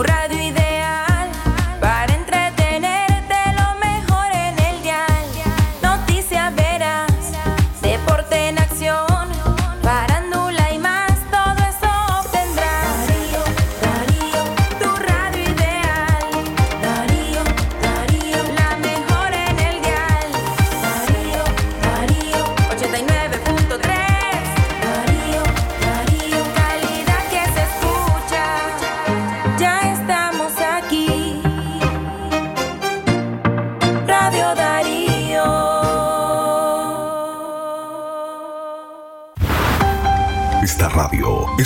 Tu radio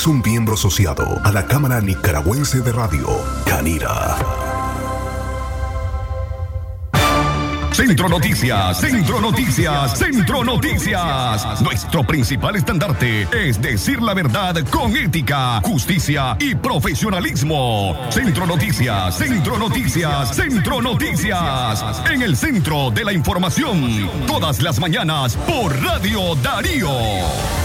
es un miembro asociado a la Cámara Nicaragüense de Radio, Canira. Centro Noticias, Centro Noticias, Centro Noticias. Nuestro principal estandarte es decir la verdad con ética, justicia y profesionalismo. Centro Noticias, Centro Noticias, Centro Noticias. En el centro de la información, todas las mañanas por Radio Darío.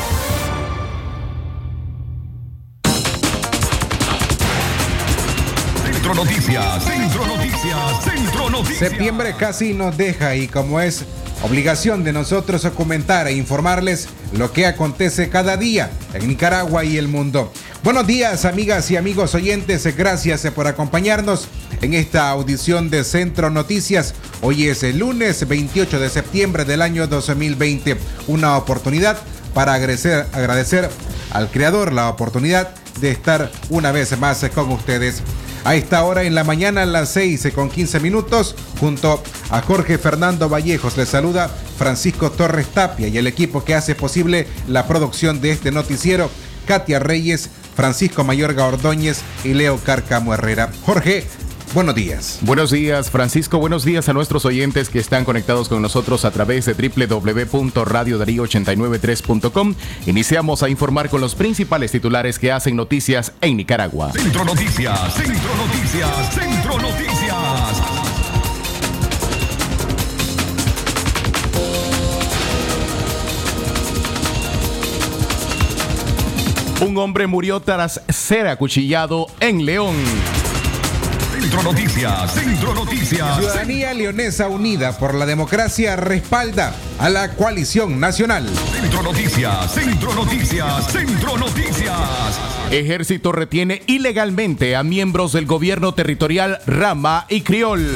Noticias, Centro Noticias, Centro Noticias. Septiembre casi nos deja y como es obligación de nosotros comentar e informarles lo que acontece cada día en Nicaragua y el mundo. Buenos días amigas y amigos oyentes, gracias por acompañarnos en esta audición de Centro Noticias. Hoy es el lunes 28 de septiembre del año 2020, una oportunidad para agradecer, agradecer al creador la oportunidad de estar una vez más con ustedes. A esta hora en la mañana, las 6 con 15 minutos, junto a Jorge Fernando Vallejos, le saluda Francisco Torres Tapia y el equipo que hace posible la producción de este noticiero, Katia Reyes, Francisco Mayorga Ordóñez y Leo Carcamo Herrera. Jorge, Buenos días. Buenos días, Francisco. Buenos días a nuestros oyentes que están conectados con nosotros a través de www.radiodarío893.com. Iniciamos a informar con los principales titulares que hacen noticias en Nicaragua. Centro Noticias, Centro Noticias, Centro Noticias. Un hombre murió tras ser acuchillado en León. Centro Noticias, Centro Noticias. Ciudadanía Leonesa Unida por la Democracia respalda a la coalición nacional. Centro Noticias, Centro Noticias, Centro Noticias. Ejército retiene ilegalmente a miembros del gobierno territorial Rama y Criol.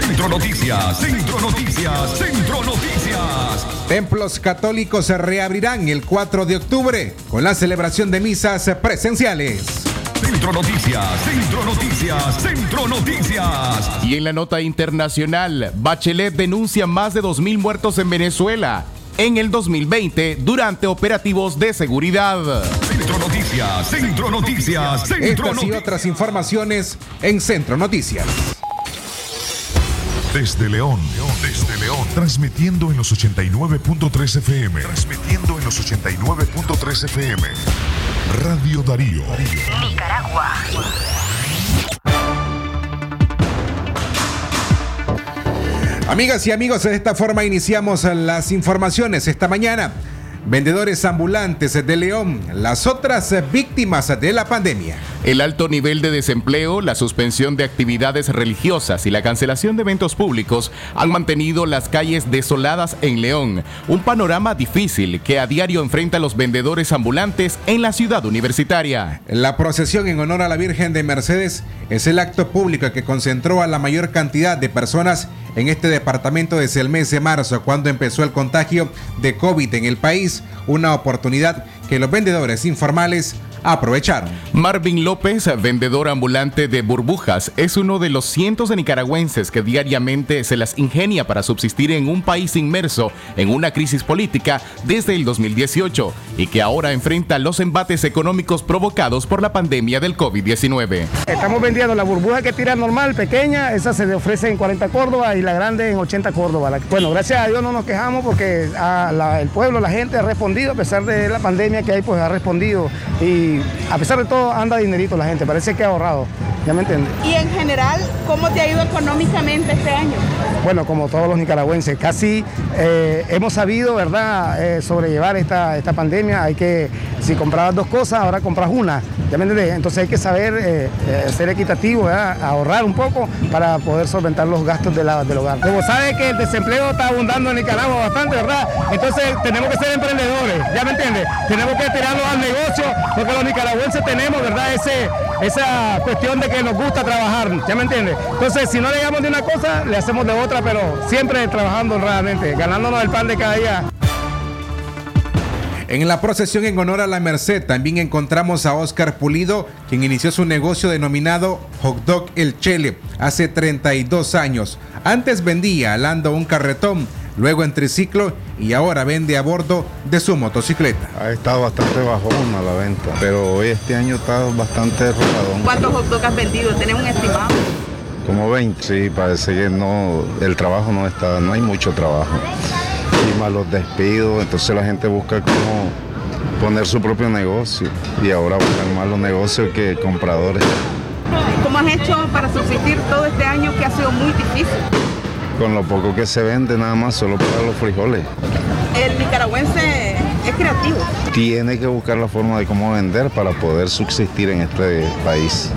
Centro Noticias, Centro Noticias, Centro Noticias. Templos católicos se reabrirán el 4 de octubre con la celebración de misas presenciales. Centro Noticias, Centro Noticias, Centro Noticias. Y en la nota internacional, Bachelet denuncia más de 2.000 muertos en Venezuela en el 2020 durante operativos de seguridad. Centro Noticias, Centro Noticias, Centro Estas y otras informaciones en Centro Noticias. Desde León, desde León, transmitiendo en los 89.3 FM. Transmitiendo en los 89.3 FM. Radio Darío. Nicaragua. Amigas y amigos, de esta forma iniciamos las informaciones esta mañana vendedores ambulantes de León, las otras víctimas de la pandemia. El alto nivel de desempleo, la suspensión de actividades religiosas y la cancelación de eventos públicos han mantenido las calles desoladas en León, un panorama difícil que a diario enfrenta los vendedores ambulantes en la ciudad universitaria. La procesión en honor a la Virgen de Mercedes es el acto público que concentró a la mayor cantidad de personas en este departamento desde el mes de marzo, cuando empezó el contagio de COVID en el país, una oportunidad que los vendedores informales aprovecharon. Marvin López, vendedor ambulante de burbujas, es uno de los cientos de nicaragüenses que diariamente se las ingenia para subsistir en un país inmerso en una crisis política desde el 2018 y que ahora enfrenta los embates económicos provocados por la pandemia del COVID-19. Estamos vendiendo la burbuja que tira normal, pequeña, esa se le ofrece en 40 Córdoba y la grande en 80 Córdoba. Bueno, gracias a Dios no nos quejamos porque el pueblo, la gente ha respondido, a pesar de la pandemia que hay, pues ha respondido y a pesar de todo anda dinerito la gente, parece que ha ahorrado, ¿ya me entiendes? Y en general, ¿cómo te ha ido económicamente este año? Bueno, como todos los nicaragüenses, casi eh, hemos sabido, ¿verdad?, eh, sobrellevar esta, esta pandemia, hay que si comprabas dos cosas, ahora compras una. ¿Ya me entiendes? Entonces hay que saber eh, ser equitativo, ahorrar un poco para poder solventar los gastos de la, del hogar. Como sabes que el desempleo está abundando en Nicaragua bastante, ¿verdad? Entonces tenemos que ser emprendedores, ¿ya me entiendes? Tenemos que tirarnos al negocio porque los nicaragüenses tenemos, ¿verdad? Ese, esa cuestión de que nos gusta trabajar, ¿ya me entiendes? Entonces si no le damos de una cosa, le hacemos de otra, pero siempre trabajando honradamente, ganándonos el pan de cada día. En la procesión en honor a la Merced también encontramos a Oscar Pulido, quien inició su negocio denominado Hot Dog El Chele hace 32 años. Antes vendía alando un carretón, luego en triciclo y ahora vende a bordo de su motocicleta. Ha estado bastante bajón a la venta, pero hoy este año está bastante rodadón. ¿Cuántos hot dogs has vendido? ¿Tenés un estimado? Como 20, sí, parece que no, el trabajo no está, no hay mucho trabajo y más los despidos, entonces la gente busca cómo poner su propio negocio y ahora buscan más los negocios que compradores. ¿Cómo has hecho para subsistir todo este año que ha sido muy difícil? Con lo poco que se vende nada más, solo para los frijoles. El nicaragüense es creativo. Tiene que buscar la forma de cómo vender para poder subsistir en este país.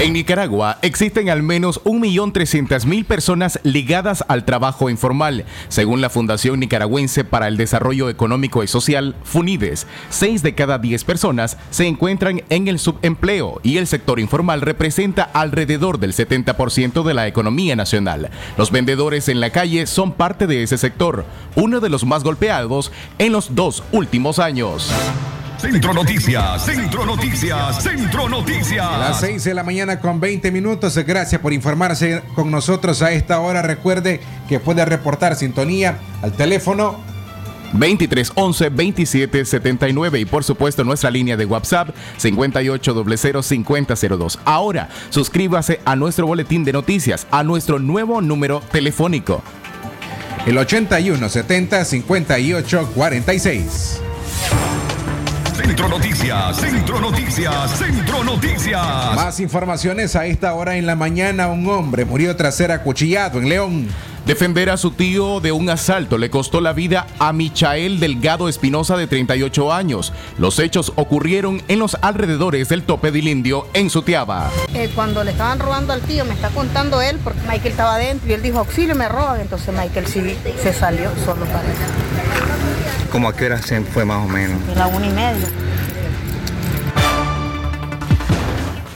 En Nicaragua existen al menos 1.300.000 personas ligadas al trabajo informal, según la Fundación Nicaragüense para el Desarrollo Económico y Social, FUNIDES. 6 de cada 10 personas se encuentran en el subempleo y el sector informal representa alrededor del 70% de la economía nacional. Los vendedores en la calle son parte de ese sector, uno de los más golpeados en los dos últimos años. Centro Noticias, Centro Noticias, Centro Noticias. Las 6 de la mañana con 20 minutos. Gracias por informarse con nosotros a esta hora. Recuerde que puede reportar sintonía al teléfono 2311 2779 y por supuesto nuestra línea de WhatsApp 58005002. Ahora, suscríbase a nuestro boletín de noticias, a nuestro nuevo número telefónico. El 8170 5846. Centro Noticias, Centro Noticias, Centro Noticias. Más informaciones a esta hora en la mañana. Un hombre murió tras ser acuchillado en León. Defender a su tío de un asalto le costó la vida a Michael Delgado Espinosa de 38 años. Los hechos ocurrieron en los alrededores del tope del indio en Sutiaba. Eh, cuando le estaban robando al tío, me está contando él, porque Michael estaba adentro y él dijo, auxilio, me roban. Entonces Michael sí se salió solo para ¿Cómo a qué hora se fue más o menos? A la una y media.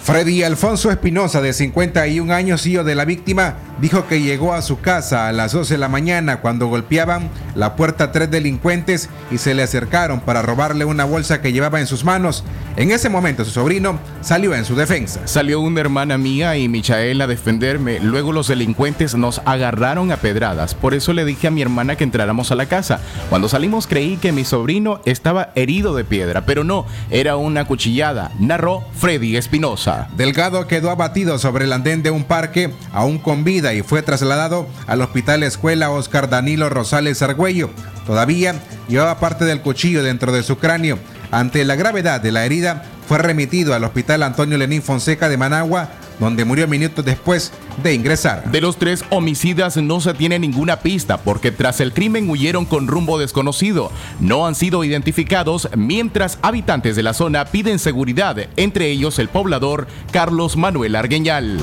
Freddy Alfonso Espinosa, de 51 años, hijo de la víctima, dijo que llegó a su casa a las 12 de la mañana cuando golpeaban la puerta tres delincuentes y se le acercaron para robarle una bolsa que llevaba en sus manos. En ese momento su sobrino salió en su defensa. Salió una hermana mía y Michael a defenderme. Luego los delincuentes nos agarraron a pedradas. Por eso le dije a mi hermana que entráramos a la casa. Cuando salimos creí que mi sobrino estaba herido de piedra, pero no, era una cuchillada, narró Freddy Espinosa. Delgado quedó abatido sobre el andén de un parque, aún con vida, y fue trasladado al Hospital Escuela Oscar Danilo Rosales Argüello. Todavía llevaba parte del cuchillo dentro de su cráneo. Ante la gravedad de la herida, fue remitido al Hospital Antonio Lenín Fonseca de Managua, donde murió minutos después de ingresar. De los tres homicidas no se tiene ninguna pista porque tras el crimen huyeron con rumbo desconocido. No han sido identificados mientras habitantes de la zona piden seguridad, entre ellos el poblador Carlos Manuel Argueñal.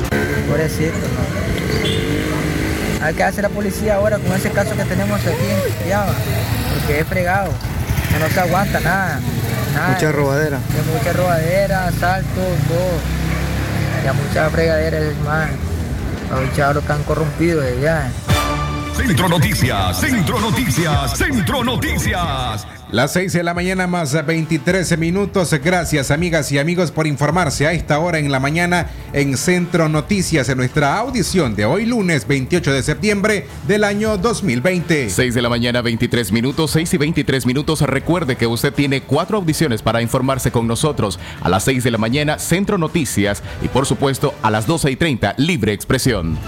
Pobrecito, ¿no? ¿Qué hace la policía ahora con ese caso que tenemos aquí en Porque es fregado, no se aguanta nada. Mucha robadera. Mucha robadera, asalto, todo ya mucha fregadera es más. Los chavos están corrompidos ya. Centro Noticias, Centro Noticias, Centro Noticias. Las 6 de la mañana más 23 minutos. Gracias amigas y amigos por informarse a esta hora en la mañana en Centro Noticias en nuestra audición de hoy lunes 28 de septiembre del año 2020. 6 de la mañana 23 minutos, 6 y 23 minutos. Recuerde que usted tiene cuatro audiciones para informarse con nosotros. A las 6 de la mañana Centro Noticias y por supuesto a las 12 y 30 Libre Expresión.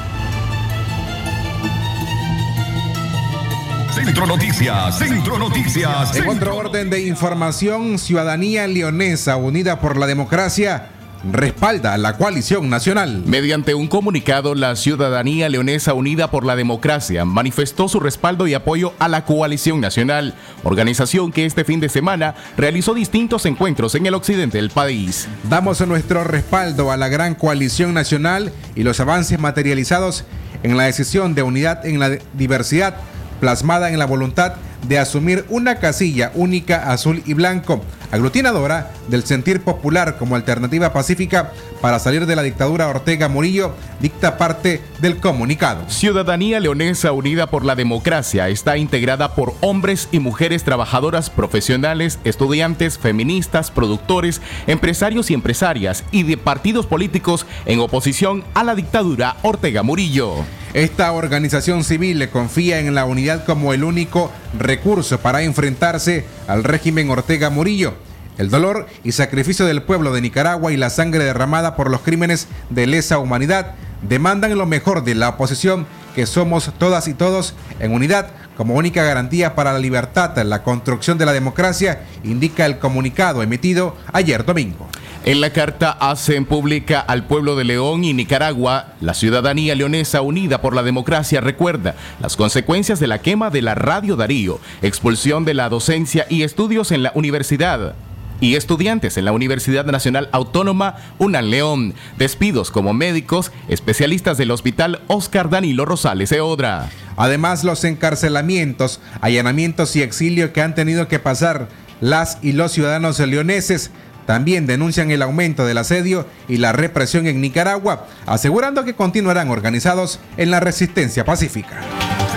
Centro Noticias, Centro Noticias. En otro orden de información, Ciudadanía Leonesa Unida por la Democracia respalda a la coalición nacional. Mediante un comunicado, la ciudadanía leonesa unida por la democracia manifestó su respaldo y apoyo a la coalición nacional, organización que este fin de semana realizó distintos encuentros en el occidente del país. Damos nuestro respaldo a la gran coalición nacional y los avances materializados en la decisión de unidad en la diversidad plasmada en la voluntad de asumir una casilla única azul y blanco, aglutinadora del sentir popular como alternativa pacífica para salir de la dictadura Ortega Murillo, dicta parte del comunicado. Ciudadanía Leonesa Unida por la Democracia está integrada por hombres y mujeres trabajadoras profesionales, estudiantes, feministas, productores, empresarios y empresarias y de partidos políticos en oposición a la dictadura Ortega Murillo. Esta organización civil le confía en la unidad como el único recurso para enfrentarse al régimen Ortega Murillo. El dolor y sacrificio del pueblo de Nicaragua y la sangre derramada por los crímenes de lesa humanidad demandan lo mejor de la oposición, que somos todas y todos en unidad como única garantía para la libertad, la construcción de la democracia, indica el comunicado emitido ayer domingo. En la carta hacen pública al pueblo de León y Nicaragua, la ciudadanía leonesa unida por la democracia recuerda las consecuencias de la quema de la Radio Darío, expulsión de la docencia y estudios en la universidad y estudiantes en la Universidad Nacional Autónoma UNAL León, despidos como médicos, especialistas del Hospital Oscar Danilo Rosales Eodra. Además, los encarcelamientos, allanamientos y exilio que han tenido que pasar las y los ciudadanos leoneses también denuncian el aumento del asedio y la represión en Nicaragua, asegurando que continuarán organizados en la resistencia pacífica.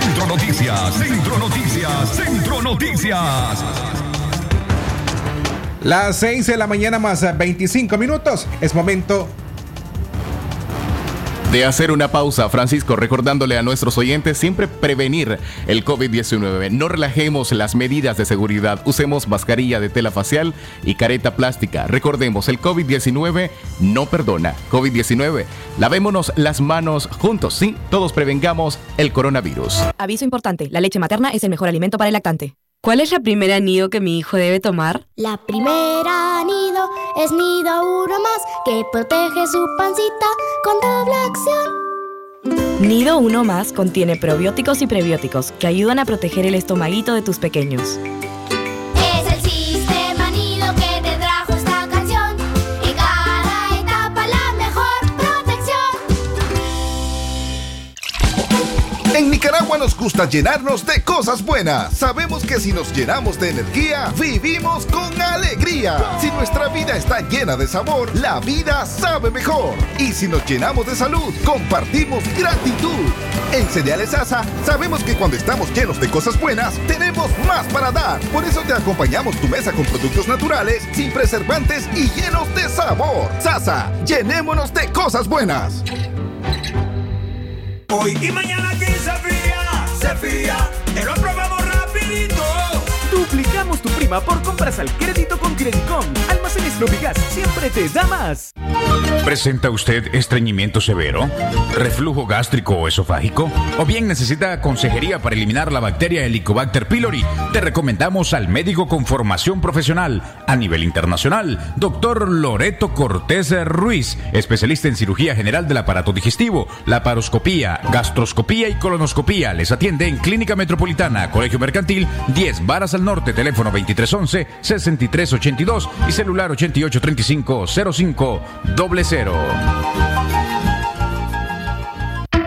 Centro Noticias, Centro Noticias, Centro Noticias. Las 6 de la mañana más 25 minutos. Es momento de hacer una pausa, Francisco, recordándole a nuestros oyentes siempre prevenir el COVID-19. No relajemos las medidas de seguridad. Usemos mascarilla de tela facial y careta plástica. Recordemos, el COVID-19 no perdona. COVID-19, lavémonos las manos juntos. Sí, todos prevengamos el coronavirus. Aviso importante, la leche materna es el mejor alimento para el lactante. ¿Cuál es la primera nido que mi hijo debe tomar? La primera nido es nido uno más que protege su pancita con doble acción. Nido uno más contiene probióticos y prebióticos que ayudan a proteger el estomaguito de tus pequeños. Nicaragua nos gusta llenarnos de cosas buenas. Sabemos que si nos llenamos de energía, vivimos con alegría. Si nuestra vida está llena de sabor, la vida sabe mejor. Y si nos llenamos de salud, compartimos gratitud. En Cereales Asa, sabemos que cuando estamos llenos de cosas buenas, tenemos más para dar. Por eso te acompañamos tu mesa con productos naturales, sin preservantes y llenos de sabor. Sasa, llenémonos de cosas buenas. Hoy y mañana aquí se fía, se lo aprobamos rapidito. Duplicamos tu prima por compras al crédito con Credicom. Almacenes Lobigas siempre te da más. ¿Presenta usted estreñimiento severo? ¿Reflujo gástrico o esofágico? ¿O bien necesita consejería para eliminar la bacteria Helicobacter pylori? Te recomendamos al médico con formación profesional a nivel internacional, doctor Loreto Cortés Ruiz, especialista en cirugía general del aparato digestivo, laparoscopía, gastroscopía y colonoscopía. Les atiende en Clínica Metropolitana, Colegio Mercantil, 10 Varas al Norte, teléfono 2311-6382 y celular 883505 doble cero.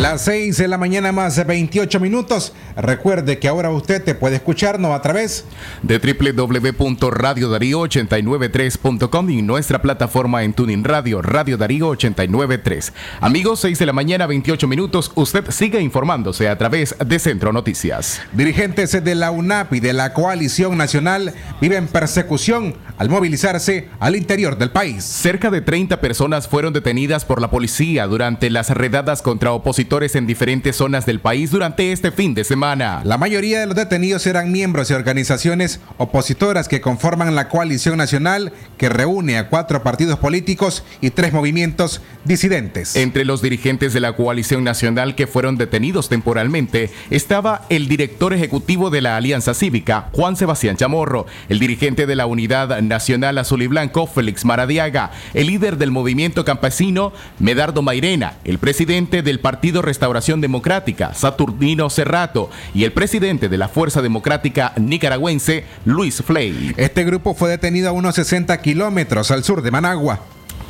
Las 6 de la mañana más 28 minutos. Recuerde que ahora usted te puede escucharnos a través de www.radiodarío893.com y nuestra plataforma en Tuning Radio, Radio Darío 893. Amigos, 6 de la mañana 28 minutos. Usted sigue informándose a través de Centro Noticias. Dirigentes de la UNAP y de la Coalición Nacional viven persecución al movilizarse al interior del país. Cerca de 30 personas fueron detenidas por la policía durante las redadas contra opositores en diferentes zonas del país durante este fin de semana. La mayoría de los detenidos eran miembros de organizaciones opositoras que conforman la coalición nacional que reúne a cuatro partidos políticos y tres movimientos disidentes. Entre los dirigentes de la coalición nacional que fueron detenidos temporalmente estaba el director ejecutivo de la Alianza Cívica, Juan Sebastián Chamorro, el dirigente de la Unidad Nacional Azul y Blanco, Félix Maradiaga, el líder del movimiento campesino, Medardo Mairena, el presidente del Partido Restauración Democrática, Saturnino Cerrato, y el presidente de la Fuerza Democrática Nicaragüense, Luis Flay. Este grupo fue detenido a unos 60 kilómetros al sur de Managua.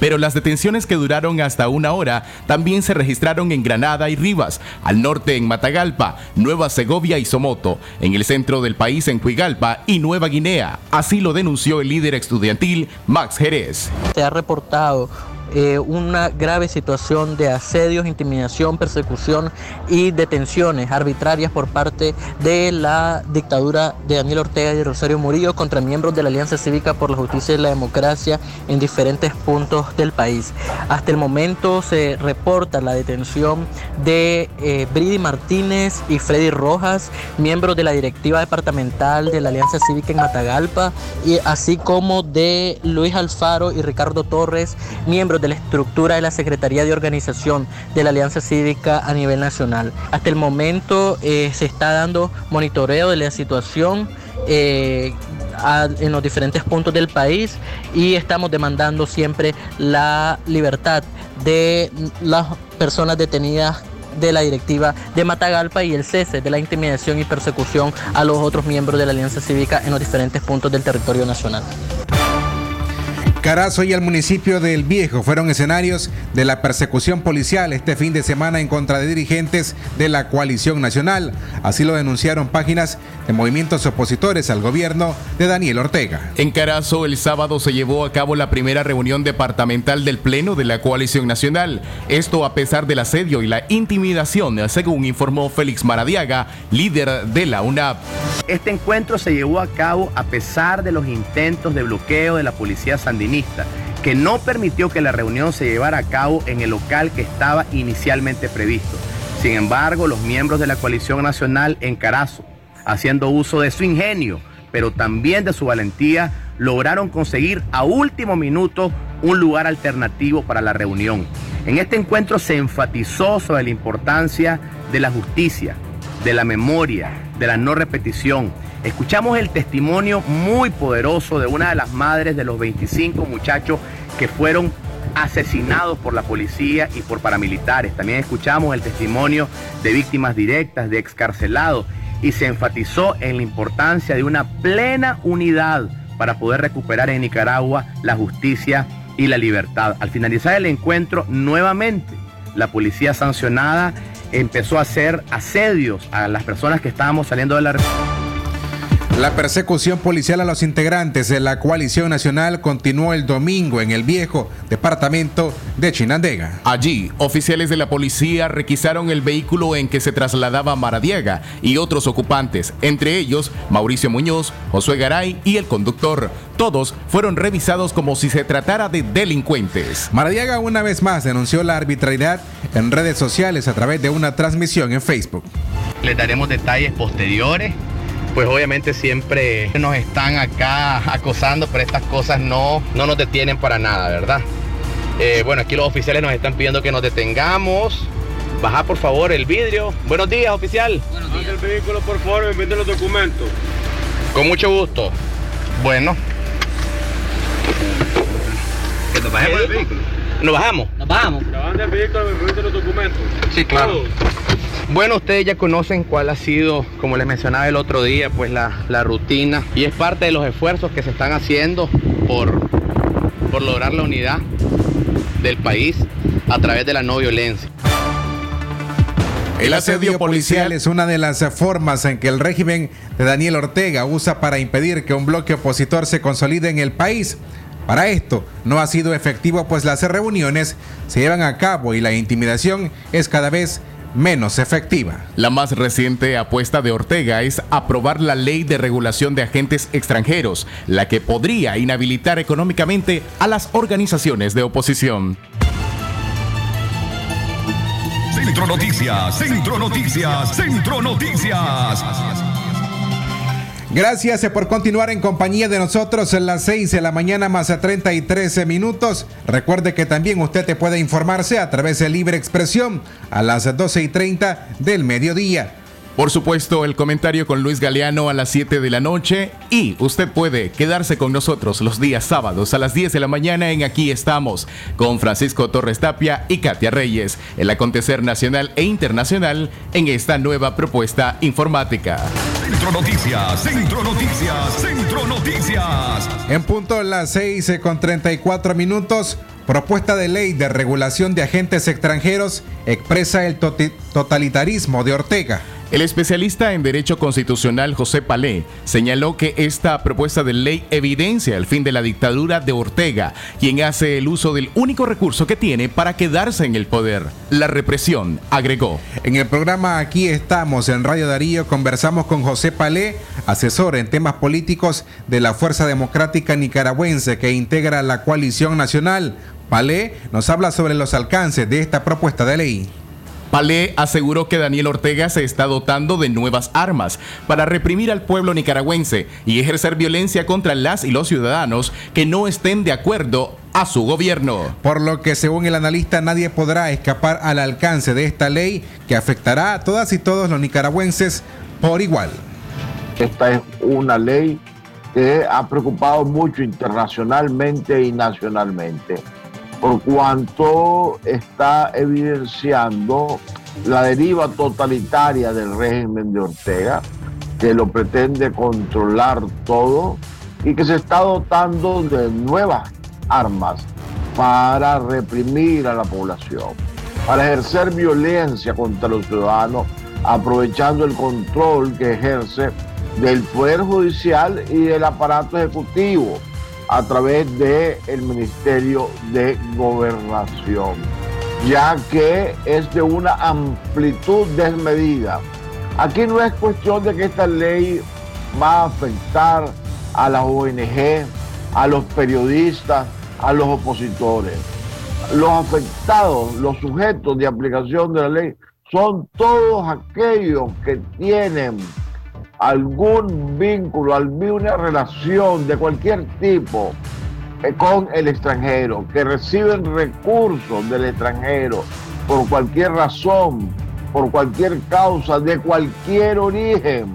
Pero las detenciones que duraron hasta una hora también se registraron en Granada y Rivas, al norte en Matagalpa, Nueva Segovia y Somoto, en el centro del país en Cuigalpa y Nueva Guinea. Así lo denunció el líder estudiantil Max Jerez. Se ha reportado eh, una grave situación de asedios, intimidación, persecución y detenciones arbitrarias por parte de la dictadura de Daniel Ortega y Rosario Murillo contra miembros de la Alianza Cívica por la Justicia y la Democracia en diferentes puntos del país. Hasta el momento se reporta la detención de eh, Bridi Martínez y Freddy Rojas, miembros de la directiva departamental de la Alianza Cívica en Matagalpa, y así como de Luis Alfaro y Ricardo Torres, miembros de la estructura de la Secretaría de Organización de la Alianza Cívica a nivel nacional. Hasta el momento eh, se está dando monitoreo de la situación. Eh, en los diferentes puntos del país y estamos demandando siempre la libertad de las personas detenidas de la directiva de Matagalpa y el cese de la intimidación y persecución a los otros miembros de la Alianza Cívica en los diferentes puntos del territorio nacional. Carazo y el municipio del Viejo fueron escenarios de la persecución policial este fin de semana en contra de dirigentes de la coalición nacional. Así lo denunciaron páginas de movimientos opositores al gobierno de Daniel Ortega. En Carazo el sábado se llevó a cabo la primera reunión departamental del Pleno de la coalición nacional. Esto a pesar del asedio y la intimidación, según informó Félix Maradiaga, líder de la UNAP. Este encuentro se llevó a cabo a pesar de los intentos de bloqueo de la policía sandinista que no permitió que la reunión se llevara a cabo en el local que estaba inicialmente previsto. Sin embargo, los miembros de la coalición nacional en Carazo, haciendo uso de su ingenio, pero también de su valentía, lograron conseguir a último minuto un lugar alternativo para la reunión. En este encuentro se enfatizó sobre la importancia de la justicia, de la memoria, de la no repetición, Escuchamos el testimonio muy poderoso de una de las madres de los 25 muchachos que fueron asesinados por la policía y por paramilitares. También escuchamos el testimonio de víctimas directas, de excarcelados, y se enfatizó en la importancia de una plena unidad para poder recuperar en Nicaragua la justicia y la libertad. Al finalizar el encuentro, nuevamente, la policía sancionada empezó a hacer asedios a las personas que estábamos saliendo de la la persecución policial a los integrantes de la coalición nacional continuó el domingo en el viejo departamento de Chinandega. Allí, oficiales de la policía requisaron el vehículo en que se trasladaba Maradiaga y otros ocupantes, entre ellos Mauricio Muñoz, Josué Garay y el conductor. Todos fueron revisados como si se tratara de delincuentes. Maradiaga una vez más denunció la arbitrariedad en redes sociales a través de una transmisión en Facebook. Le daremos detalles posteriores pues obviamente siempre nos están acá acosando, pero estas cosas no, no nos detienen para nada, ¿verdad? Eh, bueno, aquí los oficiales nos están pidiendo que nos detengamos. Baja por favor el vidrio. Buenos días, oficial. Buenos días. el vehículo, por favor, me los documentos. Con mucho gusto. Bueno. Que nos bajemos del vehículo. ¿Nos bajamos? Nos bajamos. Vehículo, me los documentos. Sí, claro. Bueno, ustedes ya conocen cuál ha sido, como les mencionaba el otro día, pues la, rutina y es parte de los esfuerzos que se están haciendo por, por lograr la unidad del país a través de la no violencia. El asedio policial es una de las formas en que el régimen de Daniel Ortega usa para impedir que un bloque opositor se consolide en el país. Para esto no ha sido efectivo pues las reuniones se llevan a cabo y la intimidación es cada vez menos efectiva. La más reciente apuesta de Ortega es aprobar la ley de regulación de agentes extranjeros, la que podría inhabilitar económicamente a las organizaciones de oposición. Centro Noticias, Centro Noticias, Centro Noticias. Gracias por continuar en compañía de nosotros en las 6 de la mañana más a 33 minutos. Recuerde que también usted te puede informarse a través de Libre Expresión a las 12 y 30 del mediodía. Por supuesto, el comentario con Luis Galeano a las 7 de la noche y usted puede quedarse con nosotros los días sábados a las 10 de la mañana en Aquí estamos con Francisco Torres Tapia y Katia Reyes, el acontecer nacional e internacional en esta nueva propuesta informática. Centro Noticias, Centro Noticias, Centro Noticias. En punto las 6 con 34 minutos. Propuesta de ley de regulación de agentes extranjeros expresa el totalitarismo de Ortega. El especialista en Derecho Constitucional José Palé señaló que esta propuesta de ley evidencia el fin de la dictadura de Ortega, quien hace el uso del único recurso que tiene para quedarse en el poder, la represión, agregó. En el programa Aquí estamos en Radio Darío conversamos con José Palé, asesor en temas políticos de la Fuerza Democrática Nicaragüense que integra la coalición nacional. Palé nos habla sobre los alcances de esta propuesta de ley. Palé aseguró que Daniel Ortega se está dotando de nuevas armas para reprimir al pueblo nicaragüense y ejercer violencia contra las y los ciudadanos que no estén de acuerdo a su gobierno. Por lo que según el analista nadie podrá escapar al alcance de esta ley que afectará a todas y todos los nicaragüenses por igual. Esta es una ley que ha preocupado mucho internacionalmente y nacionalmente por cuanto está evidenciando la deriva totalitaria del régimen de Ortega, que lo pretende controlar todo y que se está dotando de nuevas armas para reprimir a la población, para ejercer violencia contra los ciudadanos, aprovechando el control que ejerce del Poder Judicial y del aparato ejecutivo a través del el Ministerio de Gobernación, ya que es de una amplitud desmedida. Aquí no es cuestión de que esta ley va a afectar a las ONG, a los periodistas, a los opositores. Los afectados, los sujetos de aplicación de la ley, son todos aquellos que tienen algún vínculo, alguna relación de cualquier tipo eh, con el extranjero, que reciben recursos del extranjero por cualquier razón, por cualquier causa, de cualquier origen.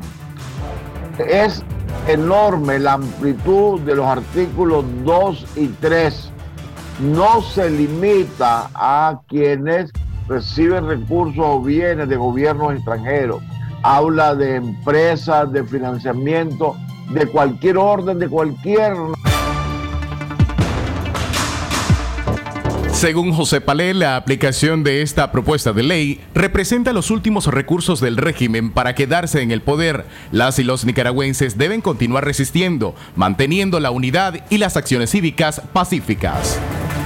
Es enorme la amplitud de los artículos 2 y 3. No se limita a quienes reciben recursos o bienes de gobiernos extranjeros habla de empresas, de financiamiento, de cualquier orden, de cualquier... Según José Palé, la aplicación de esta propuesta de ley representa los últimos recursos del régimen para quedarse en el poder. Las y los nicaragüenses deben continuar resistiendo, manteniendo la unidad y las acciones cívicas pacíficas.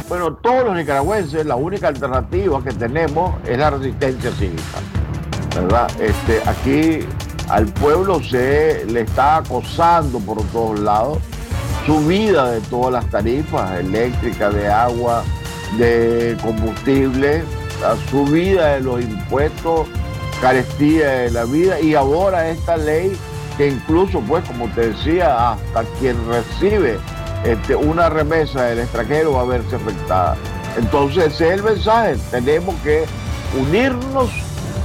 Bueno, todos los nicaragüenses, la única alternativa que tenemos es la resistencia cívica. ¿Verdad? Este, aquí al pueblo se le está acosando por todos lados, subida de todas las tarifas eléctricas, de agua, de combustible, la subida de los impuestos, carestía de la vida y ahora esta ley que incluso, pues, como te decía, hasta quien recibe este, una remesa del extranjero va a verse afectada. Entonces, ese es el mensaje. Tenemos que unirnos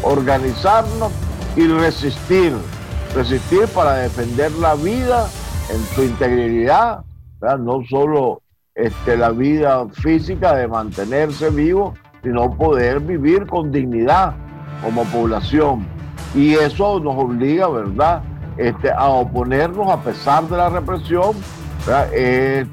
organizarnos y resistir. Resistir para defender la vida en su integridad, no solo este, la vida física de mantenerse vivo, sino poder vivir con dignidad como población. Y eso nos obliga, ¿verdad?, este, a oponernos a pesar de la represión. Es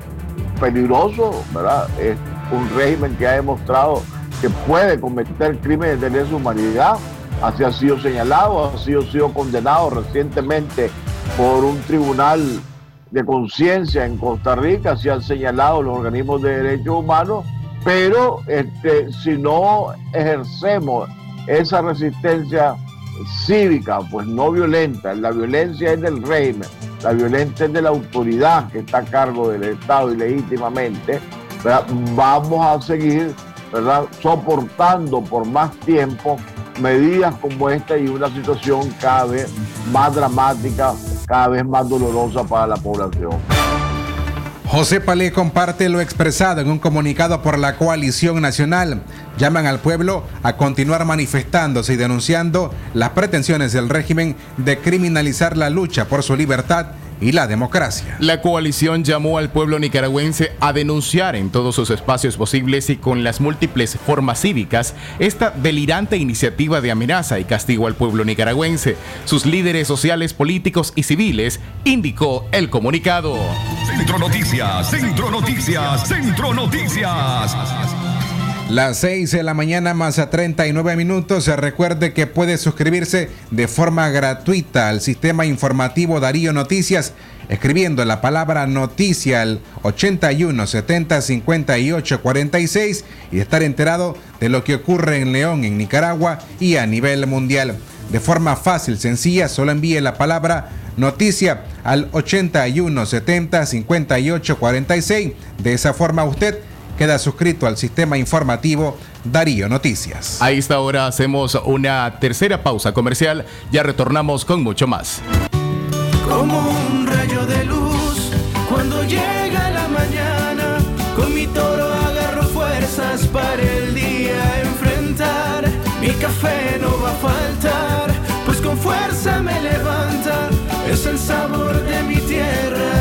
peligroso, ¿verdad? Es un régimen que ha demostrado que puede cometer crímenes de lesa humanidad así ha sido señalado, ha sido, condenado recientemente por un tribunal de conciencia en Costa Rica, así han señalado los organismos de derechos humanos, pero este, si no ejercemos esa resistencia cívica, pues no violenta, la violencia es del régimen, la violencia es de la autoridad que está a cargo del Estado ilegítimamente, ¿verdad? vamos a seguir ¿verdad? soportando por más tiempo medidas como esta y una situación cada vez más dramática, cada vez más dolorosa para la población. José Palé comparte lo expresado en un comunicado por la coalición nacional. Llaman al pueblo a continuar manifestándose y denunciando las pretensiones del régimen de criminalizar la lucha por su libertad y la democracia. La coalición llamó al pueblo nicaragüense a denunciar en todos sus espacios posibles y con las múltiples formas cívicas esta delirante iniciativa de amenaza y castigo al pueblo nicaragüense, sus líderes sociales, políticos y civiles, indicó el comunicado. Centro Noticias, Centro Noticias, Centro Noticias. Las 6 de la mañana más a 39 minutos. Recuerde que puede suscribirse de forma gratuita al sistema informativo Darío Noticias escribiendo la palabra noticia al 81 70 58 46 y estar enterado de lo que ocurre en León, en Nicaragua y a nivel mundial. De forma fácil, sencilla, solo envíe la palabra noticia al 81 70 58 46. De esa forma usted queda suscrito al sistema informativo Darío Noticias. A esta hora hacemos una tercera pausa comercial, ya retornamos con mucho más. Como un rayo de luz cuando llega la mañana, con mi toro agarro fuerzas para el día enfrentar. Mi café no va a faltar, pues con fuerza me levanta. Es el sabor de mi tierra,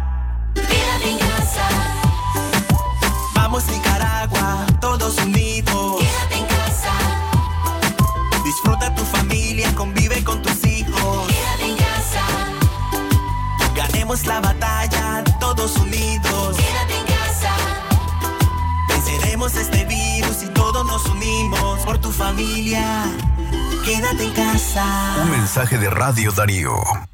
La batalla, todos unidos. quédate en casa, Venceremos este virus y todos nos unimos por tu familia. Quédate en casa. Un mensaje de Radio Darío.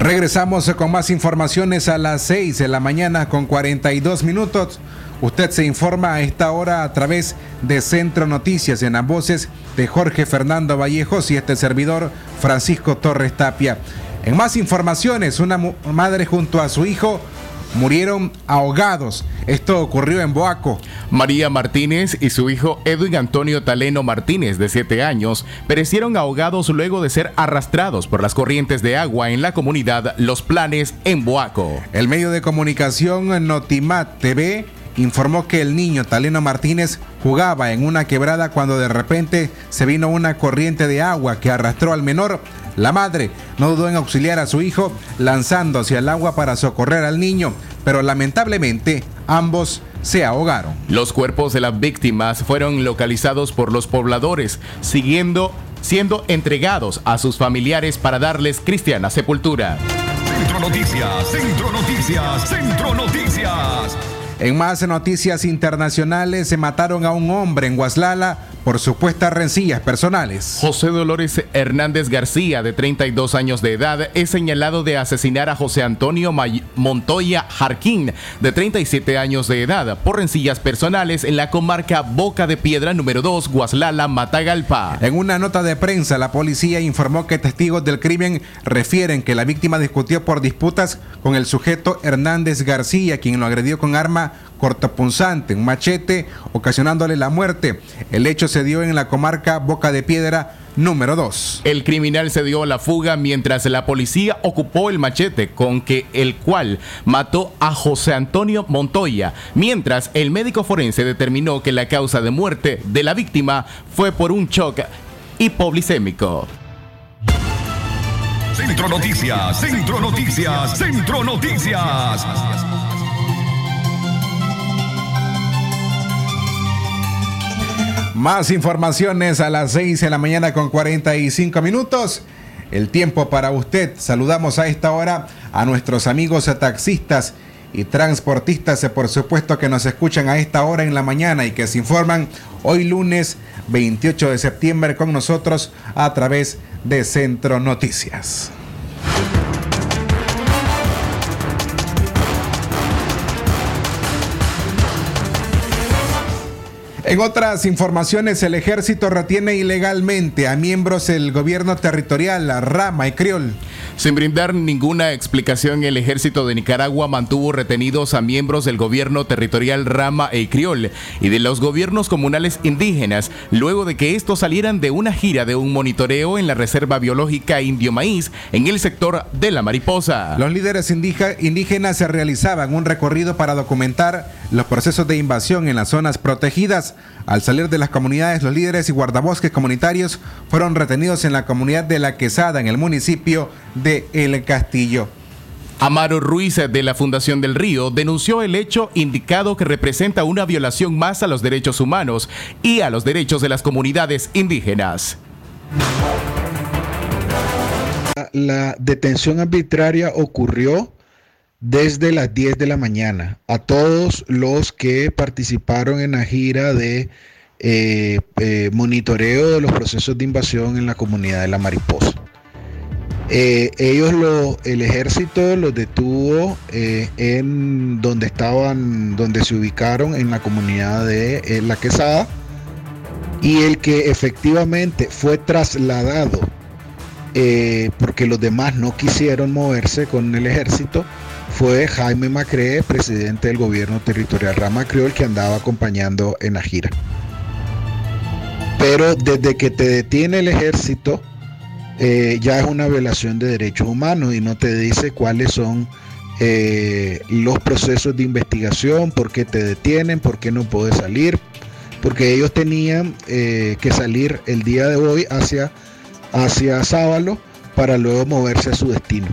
Regresamos con más informaciones a las 6 de la mañana con 42 minutos. Usted se informa a esta hora a través de Centro Noticias en las voces de Jorge Fernando Vallejos y este servidor Francisco Torres Tapia. En más informaciones, una madre junto a su hijo murieron ahogados. Esto ocurrió en Boaco. María Martínez y su hijo Edwin Antonio Taleno Martínez, de 7 años, perecieron ahogados luego de ser arrastrados por las corrientes de agua en la comunidad Los Planes, en Boaco. El medio de comunicación Notimat TV informó que el niño Taleno Martínez jugaba en una quebrada cuando de repente se vino una corriente de agua que arrastró al menor. La madre no dudó en auxiliar a su hijo lanzando hacia el agua para socorrer al niño, pero lamentablemente Ambos se ahogaron. Los cuerpos de las víctimas fueron localizados por los pobladores, siguiendo siendo entregados a sus familiares para darles cristiana sepultura. Centro Noticias, Centro Noticias, Centro Noticias. En más noticias internacionales, se mataron a un hombre en Guaslala por supuestas rencillas personales. José Dolores Hernández García, de 32 años de edad, es señalado de asesinar a José Antonio May Montoya Jarquín, de 37 años de edad, por rencillas personales en la comarca Boca de Piedra número 2, Guaslala, Matagalpa. En una nota de prensa, la policía informó que testigos del crimen refieren que la víctima discutió por disputas con el sujeto Hernández García, quien lo agredió con arma cortopunzante, un machete, ocasionándole la muerte. El hecho se dio en la comarca Boca de Piedra número 2. El criminal se dio a la fuga mientras la policía ocupó el machete con que el cual mató a José Antonio Montoya, mientras el médico forense determinó que la causa de muerte de la víctima fue por un shock hipoglicémico. Centro Noticias, Centro Noticias, Centro Noticias. Más informaciones a las 6 de la mañana con 45 minutos. El tiempo para usted. Saludamos a esta hora a nuestros amigos taxistas y transportistas, por supuesto, que nos escuchan a esta hora en la mañana y que se informan hoy lunes 28 de septiembre con nosotros a través de Centro Noticias. En otras informaciones, el ejército retiene ilegalmente a miembros del gobierno territorial, la Rama y Criol. Sin brindar ninguna explicación, el ejército de Nicaragua mantuvo retenidos a miembros del gobierno territorial Rama e Criol y de los gobiernos comunales indígenas, luego de que estos salieran de una gira de un monitoreo en la Reserva Biológica Indio Maíz en el sector de la Mariposa. Los líderes indígenas se realizaban un recorrido para documentar los procesos de invasión en las zonas protegidas. Al salir de las comunidades, los líderes y guardabosques comunitarios fueron retenidos en la comunidad de La Quesada, en el municipio de El Castillo. Amaro Ruiz de la Fundación del Río denunció el hecho indicado que representa una violación más a los derechos humanos y a los derechos de las comunidades indígenas. La detención arbitraria ocurrió desde las 10 de la mañana a todos los que participaron en la gira de eh, eh, monitoreo de los procesos de invasión en la comunidad de la Mariposa. Eh, ellos, lo, el ejército los detuvo en donde estaban, donde se ubicaron en la comunidad de La Quesada y el que efectivamente fue trasladado porque los demás no quisieron moverse con el ejército fue Jaime Macree, presidente del gobierno territorial Rama Criol, que andaba acompañando en la gira. Pero desde que te detiene el ejército, eh, ya es una violación de derechos humanos y no te dice cuáles son eh, los procesos de investigación, por qué te detienen, por qué no puedes salir, porque ellos tenían eh, que salir el día de hoy hacia, hacia Sábalo para luego moverse a su destino.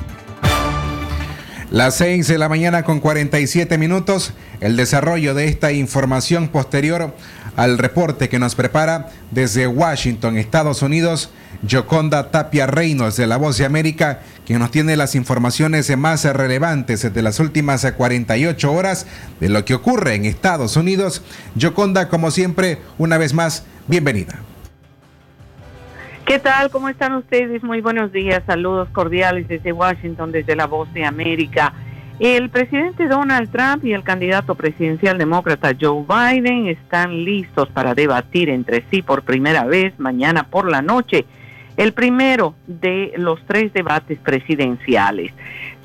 Las 6 de la mañana con 47 minutos, el desarrollo de esta información posterior al reporte que nos prepara desde Washington, Estados Unidos, Joconda Tapia Reynolds de La Voz de América, quien nos tiene las informaciones más relevantes de las últimas 48 horas de lo que ocurre en Estados Unidos. Joconda, como siempre, una vez más, bienvenida. ¿Qué tal? ¿Cómo están ustedes? Muy buenos días. Saludos cordiales desde Washington, desde la voz de América. El presidente Donald Trump y el candidato presidencial demócrata Joe Biden están listos para debatir entre sí por primera vez mañana por la noche, el primero de los tres debates presidenciales.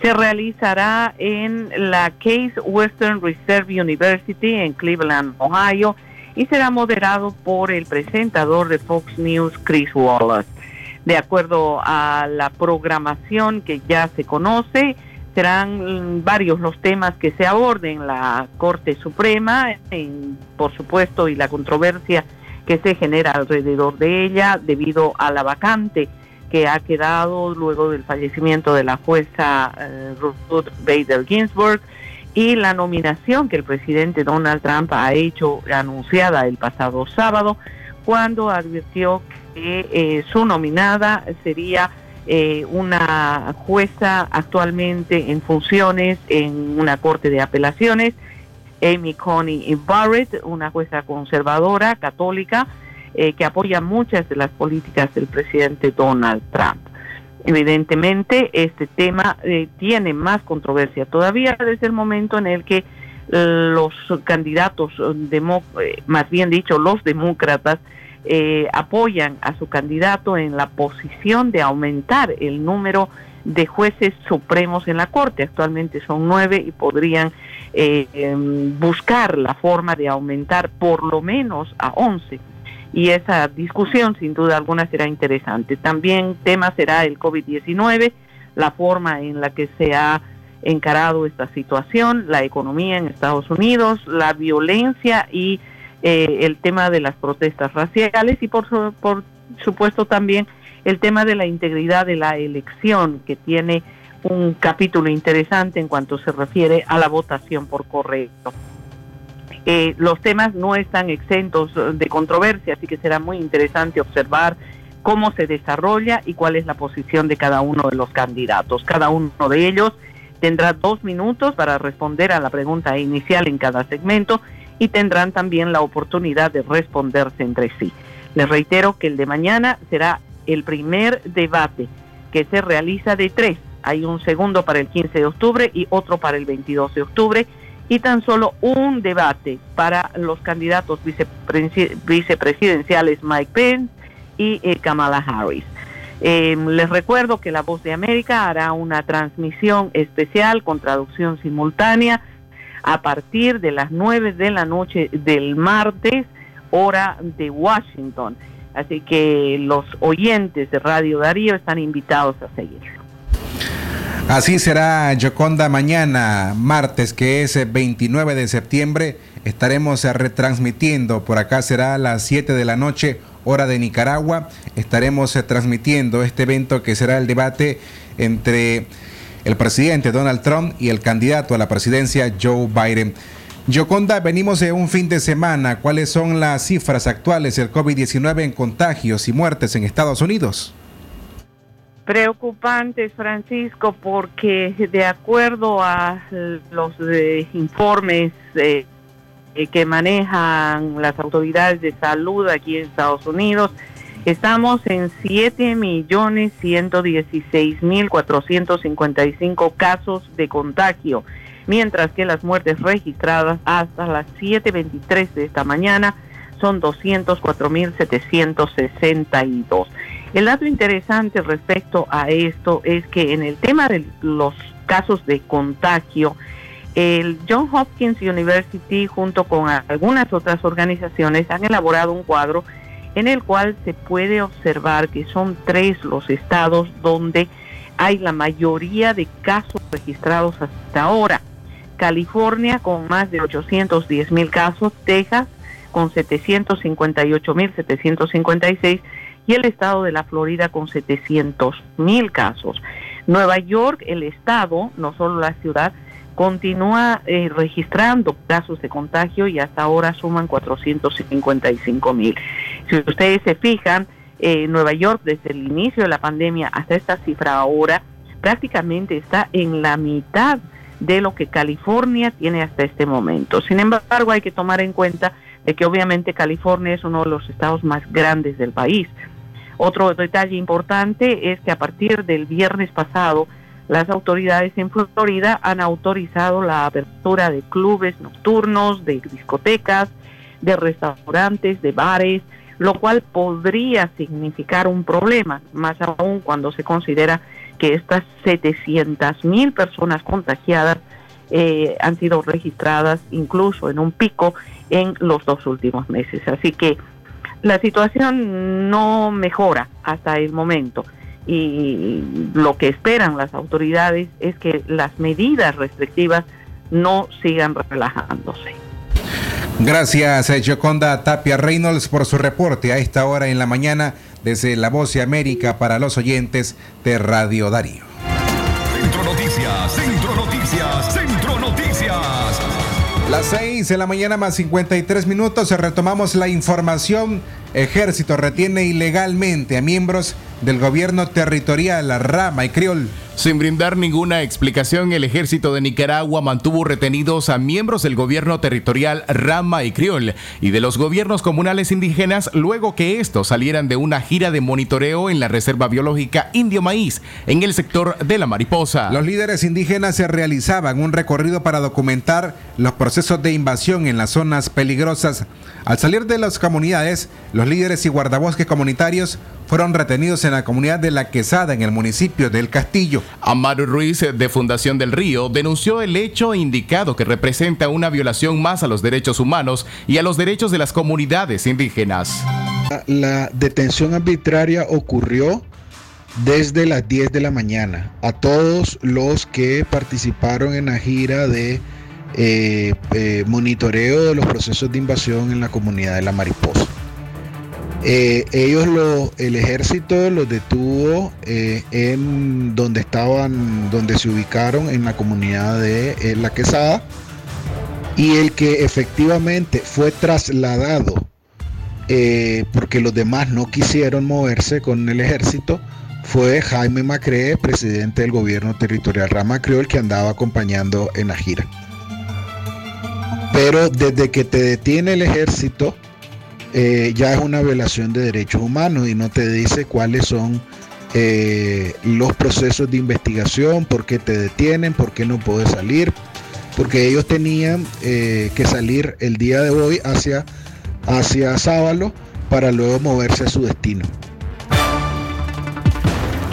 Se realizará en la Case Western Reserve University en Cleveland, Ohio y será moderado por el presentador de Fox News, Chris Wallace. De acuerdo a la programación que ya se conoce, serán varios los temas que se aborden la Corte Suprema, por supuesto, y la controversia que se genera alrededor de ella debido a la vacante que ha quedado luego del fallecimiento de la jueza eh, Ruth Bader Ginsburg y la nominación que el presidente Donald Trump ha hecho, anunciada el pasado sábado, cuando advirtió que eh, su nominada sería eh, una jueza actualmente en funciones en una corte de apelaciones, Amy Coney Barrett, una jueza conservadora, católica, eh, que apoya muchas de las políticas del presidente Donald Trump. Evidentemente, este tema eh, tiene más controversia todavía desde el momento en el que eh, los candidatos, eh, más bien dicho, los demócratas, apoyan a su candidato en la posición de aumentar el número de jueces supremos en la Corte. Actualmente son nueve y podrían em, buscar la forma de aumentar por lo menos a once y esa discusión sin duda alguna será interesante. También tema será el COVID-19, la forma en la que se ha encarado esta situación, la economía en Estados Unidos, la violencia y eh, el tema de las protestas raciales y por, por supuesto también el tema de la integridad de la elección que tiene un capítulo interesante en cuanto se refiere a la votación por correo. Eh, los temas no están exentos de controversia, así que será muy interesante observar cómo se desarrolla y cuál es la posición de cada uno de los candidatos. Cada uno de ellos tendrá dos minutos para responder a la pregunta inicial en cada segmento y tendrán también la oportunidad de responderse entre sí. Les reitero que el de mañana será el primer debate que se realiza de tres. Hay un segundo para el 15 de octubre y otro para el 22 de octubre y tan solo un debate para los candidatos vicepresidenciales Mike Pence y eh, Kamala Harris. Em, les recuerdo que La Voz de América hará una transmisión especial con traducción simultánea a partir de las 9 de la noche del martes, hora de Washington. Así que los oyentes de Radio Darío están invitados a seguirlo. Así será Yoconda mañana, martes, que es 29 de septiembre. Estaremos retransmitiendo, por acá será a las 7 de la noche, hora de Nicaragua. Estaremos transmitiendo este evento que será el debate entre el presidente Donald Trump y el candidato a la presidencia Joe Biden. Yoconda, venimos de un fin de semana. ¿Cuáles son las cifras actuales del COVID-19 en contagios y muertes en Estados Unidos? Preocupantes, Francisco, porque de acuerdo a los eh, informes eh, eh, que manejan las autoridades de salud aquí en Estados Unidos, estamos en 7.116.455 casos de contagio, mientras que las muertes registradas hasta las 7.23 de esta mañana son 204.762. El dato interesante respecto a esto es que en el tema de los casos de contagio, el John Hopkins University junto con algunas otras organizaciones han elaborado un cuadro en el cual se puede observar que son tres los estados donde hay la mayoría de casos registrados hasta ahora. California con más de 810 mil casos, Texas con 758 mil 756 y el estado de la Florida con 700 mil casos. Nueva York, el estado, no solo la ciudad, continúa eh, registrando casos de contagio y hasta ahora suman 455 mil. Si ustedes se fijan, eh, Nueva York desde el inicio de la pandemia hasta esta cifra ahora prácticamente está en la mitad de lo que California tiene hasta este momento. Sin embargo, hay que tomar en cuenta de que obviamente California es uno de los estados más grandes del país. Otro detalle importante es que a partir del viernes pasado, las autoridades en Florida han autorizado la apertura de clubes nocturnos, de discotecas, de restaurantes, de bares, lo cual podría significar un problema, más aún cuando se considera que estas 700 mil personas contagiadas eh, han sido registradas incluso en un pico en los dos últimos meses. Así que la situación no mejora hasta el momento y lo que esperan las autoridades es que las medidas restrictivas no sigan relajándose. Gracias, Joconda eh, Tapia Reynolds, por su reporte a esta hora en la mañana desde La Voz de América para los oyentes de Radio Darío. Centro Noticias, Centro Noticias, Las 6 de la mañana más 53 minutos, retomamos la información. Ejército retiene ilegalmente a miembros del gobierno territorial, Rama y Criol. Sin brindar ninguna explicación, el ejército de Nicaragua mantuvo retenidos a miembros del gobierno territorial Rama y Criol y de los gobiernos comunales indígenas luego que estos salieran de una gira de monitoreo en la Reserva Biológica Indio Maíz, en el sector de la Mariposa. Los líderes indígenas se realizaban un recorrido para documentar los procesos de invasión en las zonas peligrosas. Al salir de las comunidades, los líderes y guardabosques comunitarios fueron retenidos en la comunidad de La Quesada, en el municipio del Castillo. Amaro Ruiz, de Fundación del Río, denunció el hecho indicado que representa una violación más a los derechos humanos y a los derechos de las comunidades indígenas. La detención arbitraria ocurrió desde las 10 de la mañana a todos los que participaron en la gira de eh, eh, monitoreo de los procesos de invasión en la comunidad de la Mariposa. Eh, ellos, lo, el ejército los detuvo eh, en donde estaban, donde se ubicaron en la comunidad de eh, La Quesada y el que efectivamente fue trasladado porque los demás no quisieron moverse con el ejército fue Jaime Macree, presidente del gobierno territorial Rama Criol, que andaba acompañando en la gira. Pero desde que te detiene el ejército, eh, ya es una violación de derechos humanos y no te dice cuáles son eh, los procesos de investigación, por qué te detienen, por qué no puedes salir, porque ellos tenían eh, que salir el día de hoy hacia, hacia Sábalo para luego moverse a su destino.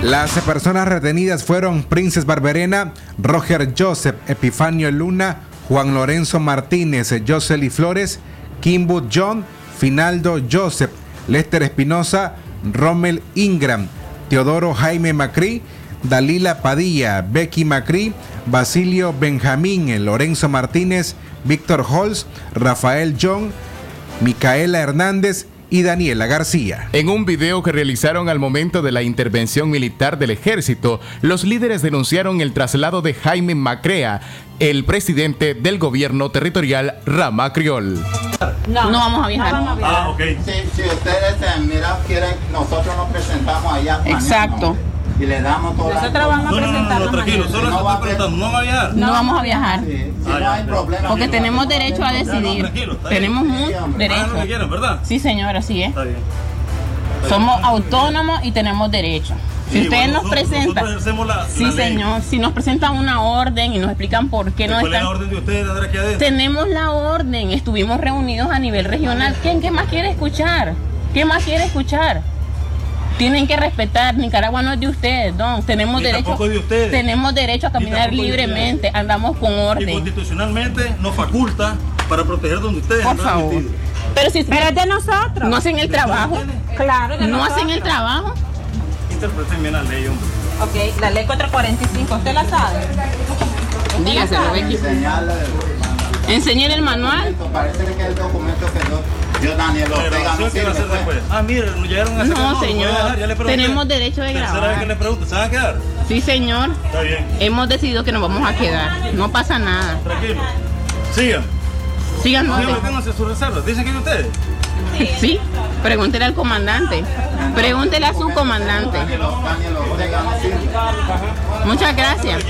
Las personas retenidas fueron Princes Barberena, Roger Joseph, Epifanio Luna, Juan Lorenzo Martínez, Josely Flores, Kimbo John, Finaldo Joseph, Lester Espinosa, Rommel Ingram, Teodoro Jaime Macri, Dalila Padilla, Becky Macri, Basilio Benjamín, Lorenzo Martínez, Víctor Holz, Rafael John, Micaela Hernández y Daniela García. En un video que realizaron al momento de la intervención militar del ejército, los líderes denunciaron el traslado de Jaime Macrea, el presidente del gobierno territorial Rama Criol. No, no vamos a viajar. Ah, ok. Si, si ustedes eh, mira, quieren, nosotros nos presentamos allá. Exacto. Y le damos toda Nosotros vamos a No, no, no, presentarnos no, tranquilo, mañana. solo No estoy va a preguntando, ¿no van a viajar? No vamos a viajar. Si no hay problema. Porque tenemos derecho a decidir. tranquilo, está bien. Tenemos un lo que derecho. quieran, ¿verdad? Sí, señor, así es. Está bien. Somos autónomos y tenemos derecho. Si Sí, ustedes bueno, nos nosotros- presentan, nosotros ejercemos la- sí la señor, si nos presentan una orden y nos explican por qué no ¿Cuál es están, la orden de ustedes aquí adentro? tenemos la orden, estuvimos reunidos a nivel regional. ¿Quién qué más quiere escuchar? ¿Qué más quiere escuchar? Tienen que respetar, Nicaragua no es de ustedes, don. Tenemos Ni derecho, tampoco es de ustedes. tenemos derecho a caminar libremente, andamos con Y orden. constitucionalmente nos faculta para proteger donde ustedes Por han favor. Pero si Pero es de nosotros. no hacen el trabajo, Claro, de no hacen el nosotros. trabajo. Interpreten bien la ley, hombre. Ok, la ley 445, ¿usted la sabe? Dígaselo, Becky. Enseñen el manual. Parece que el documento que yo, yo Daniel Ortega, no. Ah, mire, nos llegaron a hacer No, voy a señor. dejar, ya le pregunté. Tenemos derecho de grabar. vez que le pregunto, ¿se van a quedar? Sí, señor. Está bien. Hemos decidido que nos vamos a quedar. No pasa nada. Tranquilo. Sigan. Sigan Sigan, donde. manténganse sus reservas. ¿Dicen que es de ustedes? Sí, pregúntele al comandante. Pregúntele a su comandante. Muchas gracias.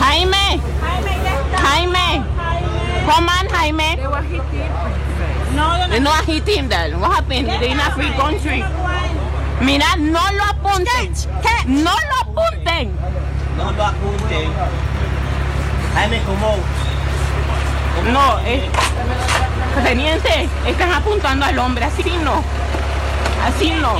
Jaime. Jaime come on, Jaime. No, no, no. No hit him then. What happened? They're in a free country. Mira, no lo apunten. No lo apunten. No lo apunten. Jaime, ¿cómo? No, teniente, están apuntando al hombre. Así no. Así no.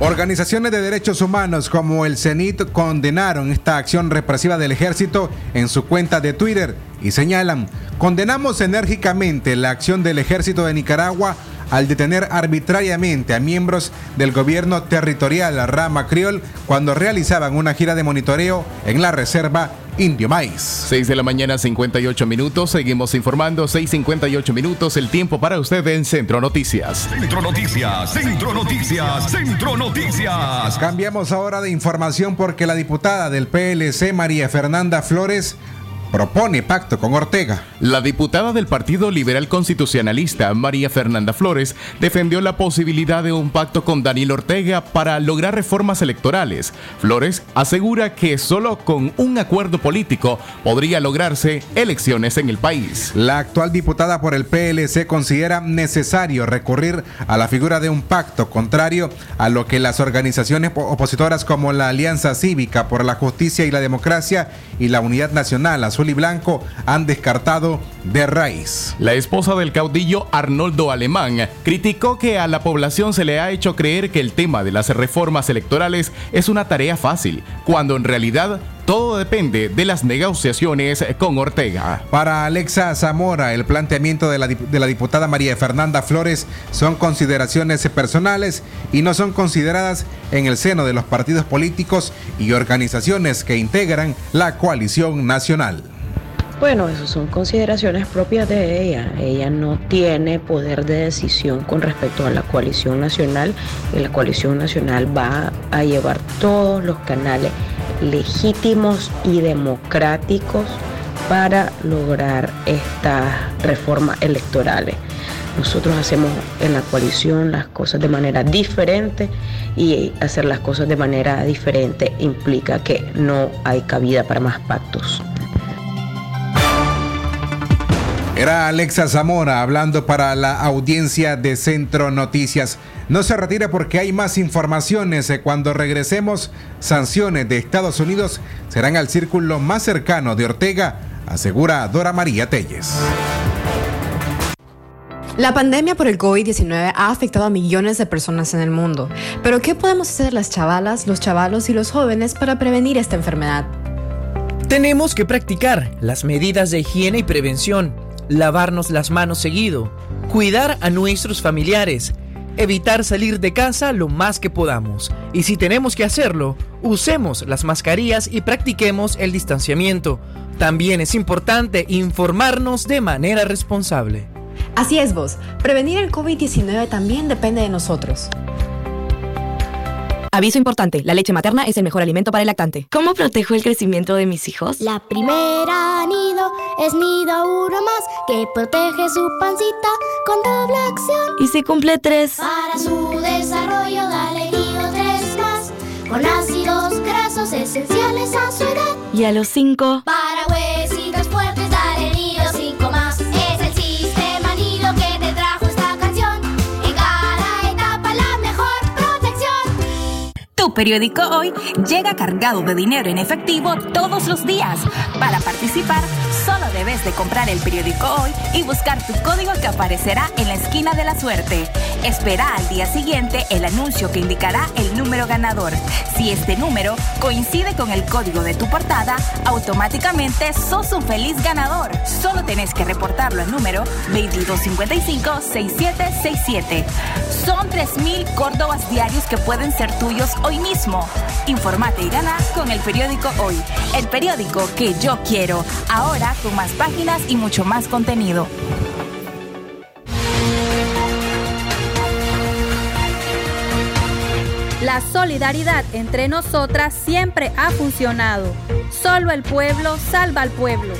Organizaciones de derechos humanos como el CENIT condenaron esta acción represiva del ejército en su cuenta de Twitter y señalan, condenamos enérgicamente la acción del ejército de Nicaragua al detener arbitrariamente a miembros del gobierno territorial Rama Criol cuando realizaban una gira de monitoreo en la reserva Indio Maíz. 6 de la mañana, 58 minutos. Seguimos informando. 6:58 minutos. El tiempo para usted en Centro Noticias. Centro Noticias, Centro Noticias, Centro Noticias. Cambiamos ahora de información porque la diputada del PLC, María Fernanda Flores, propone pacto con Ortega. La diputada del Partido Liberal Constitucionalista, María Fernanda Flores, defendió la posibilidad de un pacto con Daniel Ortega para lograr reformas electorales. Flores asegura que solo con un acuerdo político podría lograrse elecciones en el país. La actual diputada por el PLC considera necesario recurrir a la figura de un pacto contrario a lo que las organizaciones opositoras como la Alianza Cívica por la Justicia y la Democracia y la Unidad Nacional Azul y Blanco han descartado de raíz. La esposa del caudillo Arnoldo Alemán criticó que a la población se le ha hecho creer que el tema de las reformas electorales es una tarea fácil, cuando en realidad todo depende de las negociaciones con Ortega. Para Alexa Zamora, el planteamiento de la, de la, diputada María Fernanda Flores son consideraciones personales y no son consideradas en el seno de los partidos políticos y organizaciones que integran la coalición nacional. Bueno, eso son consideraciones propias de ella. Ella no tiene poder de decisión con respecto a la coalición nacional y la coalición nacional va a llevar todos los canales legítimos y democráticos para lograr estas reformas electorales. Nosotros hacemos en la coalición las cosas de manera diferente y hacer las cosas de manera diferente implica que no hay cabida para más pactos. Era Alexa Zamora hablando para la audiencia de Centro Noticias. No se retire porque hay más informaciones. Cuando regresemos, sanciones de Estados Unidos serán al círculo más cercano de Ortega, asegura Dora María Telles. La pandemia por el COVID-19 ha afectado a millones de personas en el mundo. Pero ¿qué podemos hacer las chavalas, los chavalos y los jóvenes para prevenir esta enfermedad? Tenemos que practicar las medidas de higiene y prevención lavarnos las manos seguido, cuidar a nuestros familiares, evitar salir de casa lo más que podamos y si tenemos que hacerlo, usemos las mascarillas y practiquemos el distanciamiento. También es importante informarnos de manera responsable. Así es vos, prevenir el COVID-19 también depende de nosotros. Aviso importante, la leche materna es el mejor alimento para el lactante. ¿Cómo protejo el crecimiento de mis hijos? La primera nido es nido uno más que protege su pancita con doble acción. ¿Y si cumple tres? Para su desarrollo dale nido tres más con ácidos grasos esenciales a su edad. ¿Y a los cinco? Para huesitos Periódico hoy llega cargado de dinero en efectivo todos los días. Para participar, debes de comprar el periódico hoy y buscar tu código que aparecerá en la esquina de la suerte. Espera al día siguiente el anuncio que indicará el número ganador. Si este número coincide con el código de tu portada, automáticamente sos un feliz ganador. Solo tenés que reportarlo al número 2255-6767. Son 3.000 Córdobas diarios que pueden ser tuyos hoy mismo. Informate y gana con el periódico Hoy. El periódico que yo quiero. Ahora con páginas y mucho más contenido. La solidaridad entre nosotras siempre ha funcionado. Solo el pueblo salva al pueblo.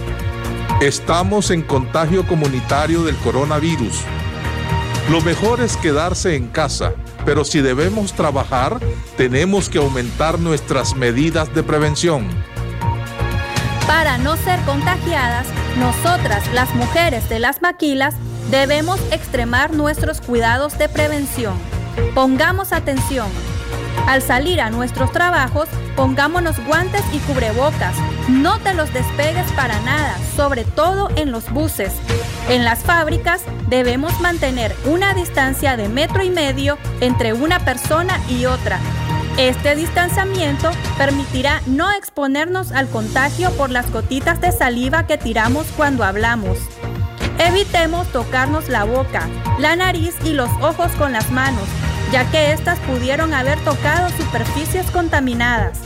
Estamos en contagio comunitario del coronavirus. Lo mejor es quedarse en casa, pero si debemos trabajar, tenemos que aumentar nuestras medidas de prevención. Para no ser contagiadas, nosotras, las mujeres de las maquilas, debemos extremar nuestros cuidados de prevención. Pongamos atención. Al salir a nuestros trabajos, pongámonos guantes y cubrebocas. No te los despegues para nada, sobre todo en los buses. En las fábricas debemos mantener una distancia de metro y medio entre una persona y otra. Este distanciamiento permitirá no exponernos al contagio por las gotitas de saliva que tiramos cuando hablamos. Evitemos tocarnos la boca, la nariz y los ojos con las manos, ya que éstas pudieron haber tocado superficies contaminadas.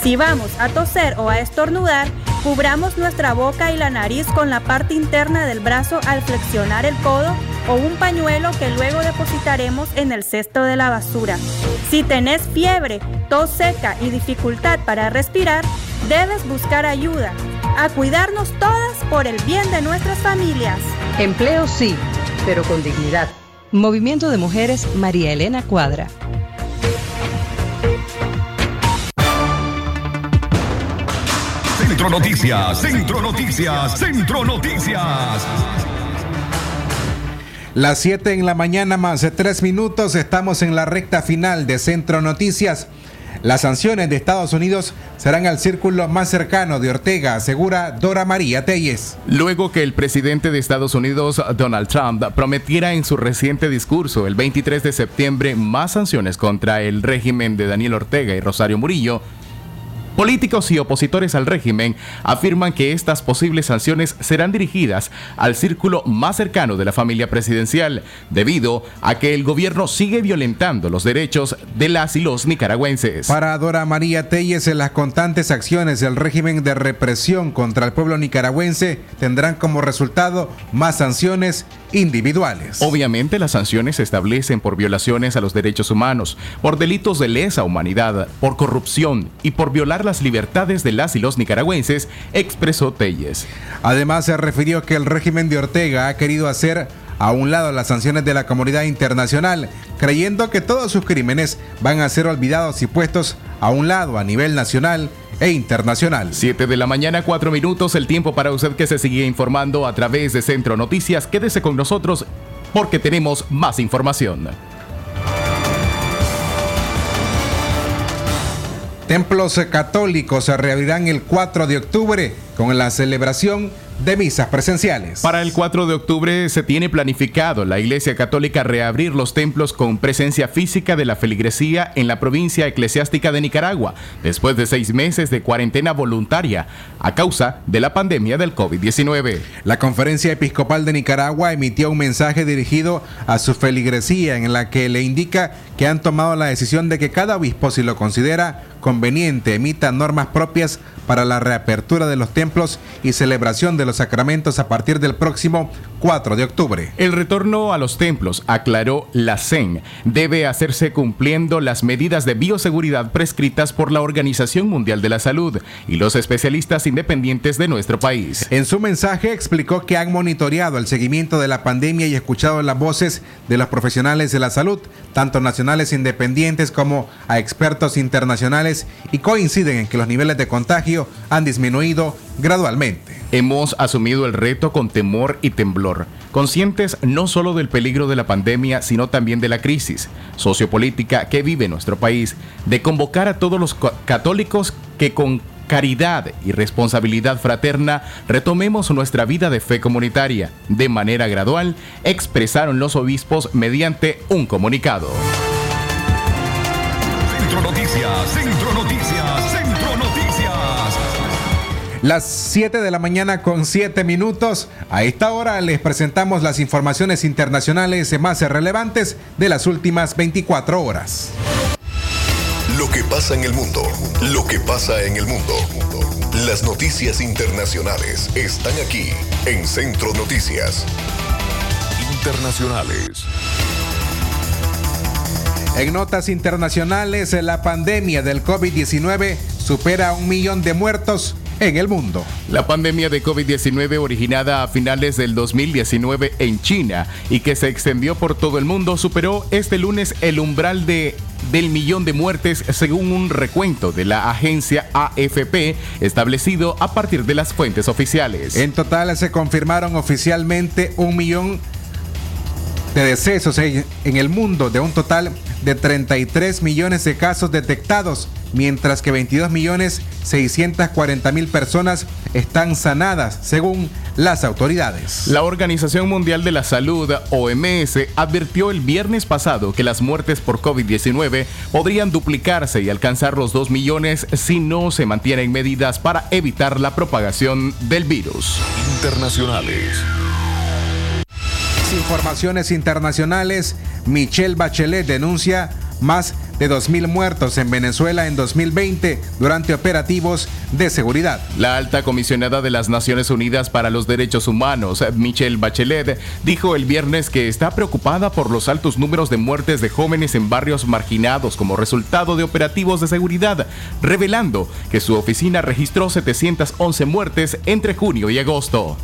Si vamos a toser o a estornudar, cubramos nuestra boca y la nariz con la parte interna del brazo al flexionar el codo o un pañuelo que luego depositaremos en el cesto de la basura. Si tenés fiebre, tos seca y dificultad para respirar, debes buscar ayuda. A cuidarnos todas por el bien de nuestras familias. Empleo sí, pero con dignidad. Movimiento de Mujeres María Elena Cuadra. Centro Noticias, Centro Noticias, Centro Noticias. Las 7 en la mañana más de 3 minutos estamos en la recta final de Centro Noticias. Las sanciones de Estados Unidos serán al círculo más cercano de Ortega, asegura Dora María Telles. Luego que el presidente de Estados Unidos, Donald Trump, prometiera en su reciente discurso el 23 de septiembre más sanciones contra el régimen de Daniel Ortega y Rosario Murillo, Políticos y opositores al régimen afirman que estas posibles sanciones serán dirigidas al círculo más cercano de la familia presidencial, debido a que el gobierno sigue violentando los derechos de las y los nicaragüenses. Para Dora María Telles, las constantes acciones del régimen de represión contra el pueblo nicaragüense tendrán como resultado más sanciones individuales. Obviamente las sanciones se establecen por violaciones a los derechos humanos, por delitos de lesa humanidad, por corrupción y por violar las libertades de las y los nicaragüenses, expresó Telles. Además se refirió que el régimen de Ortega ha querido hacer a un lado las sanciones de la comunidad internacional, creyendo que todos sus crímenes van a ser olvidados y puestos a un lado a nivel nacional e internacional. 7 de la mañana, 4 minutos, el tiempo para usted que se sigue informando a través de Centro Noticias. Quédese con nosotros porque tenemos más información. Templos católicos se reabrirán el 4 de octubre con la celebración de misas presenciales. Para el 4 de octubre se tiene planificado la Iglesia Católica reabrir los templos con presencia física de la feligresía en la provincia eclesiástica de Nicaragua, después de seis meses de cuarentena voluntaria a causa de la pandemia del COVID-19. La Conferencia Episcopal de Nicaragua emitió un mensaje dirigido a su feligresía en la que le indica que han tomado la decisión de que cada obispo, si lo considera conveniente, emita normas propias para la reapertura de los templos y celebración de los sacramentos a partir del próximo 4 de octubre. El retorno a los templos, aclaró la CEN, debe hacerse cumpliendo las medidas de bioseguridad prescritas por la Organización Mundial de la Salud y los especialistas independientes de nuestro país. En su mensaje explicó que han monitoreado el seguimiento de la pandemia y escuchado las voces de los profesionales de la salud, tanto nacionales independientes como a expertos internacionales, y coinciden en que los niveles de contagio han disminuido gradualmente. Hemos asumido el reto con temor y temblor, conscientes no solo del peligro de la pandemia, sino también de la crisis sociopolítica que vive nuestro país, de convocar a todos los católicos que con caridad y responsabilidad fraterna retomemos nuestra vida de fe comunitaria. De manera gradual, expresaron los obispos mediante un comunicado. Centro Noticias, Centro Noticias, Centro Noticias. Las 7 de la mañana con 7 minutos. A esta hora les presentamos las informaciones internacionales más relevantes de las últimas 24 horas. Lo que pasa en el mundo, lo que pasa en el mundo. Las noticias internacionales están aquí en Centro Noticias. Internacionales. En notas internacionales, la pandemia del COVID-19 supera un millón de muertos en el mundo. La pandemia de COVID-19 originada a finales del 2019 en China y que se extendió por todo el mundo superó este lunes el umbral de del millón de muertes según un recuento de la agencia AFP establecido a partir de las fuentes oficiales. En total se confirmaron oficialmente un millón de decesos en el mundo de un total de 33 millones de casos detectados, mientras que 22 millones 640 mil personas están sanadas, según las autoridades. La Organización Mundial de la Salud, OMS, advirtió el viernes pasado que las muertes por COVID-19 podrían duplicarse y alcanzar los 2 millones si no se mantienen medidas para evitar la propagación del virus. Internacionales. Informaciones internacionales. Michelle Bachelet denuncia más de 2.000 muertos en Venezuela en 2020 durante operativos de seguridad. La alta comisionada de las Naciones Unidas para los Derechos Humanos, Michelle Bachelet, dijo el viernes que está preocupada por los altos números de muertes de jóvenes en barrios marginados como resultado de operativos de seguridad, revelando que su oficina registró 711 muertes entre junio y agosto.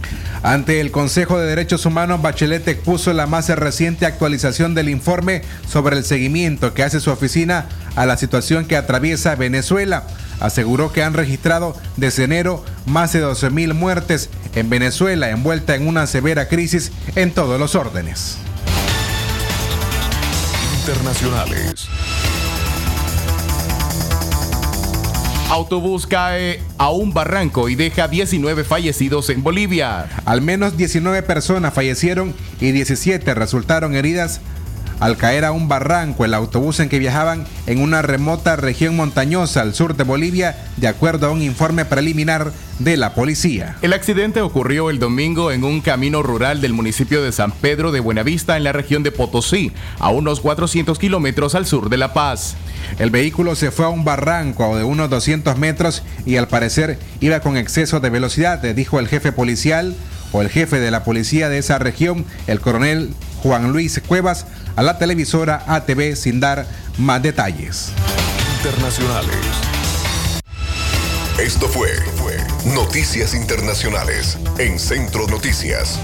Ante el Consejo de Derechos Humanos, Bachelet expuso la más reciente actualización del informe sobre el seguimiento que hace su oficina a la situación que atraviesa Venezuela. Aseguró que han registrado desde enero más de 12.000 muertes en Venezuela, envuelta en una severa crisis en todos los órdenes. Internacionales. Autobús cae a un barranco y deja 19 fallecidos en Bolivia. Al menos 19 personas fallecieron y 17 resultaron heridas al caer a un barranco el autobús en que viajaban en una remota región montañosa al sur de Bolivia, de acuerdo a un informe preliminar de la policía. El accidente ocurrió el domingo en un camino rural del municipio de San Pedro de Buenavista en la región de Potosí, a unos 400 kilómetros al sur de La Paz. El vehículo se fue a un barranco de unos 200 metros y al parecer iba con exceso de velocidad, dijo el jefe policial o el jefe de la policía de esa región, el coronel Juan Luis Cuevas, a la televisora ATV sin dar más detalles. Internacionales. Esto fue, fue Noticias Internacionales en Centro Noticias.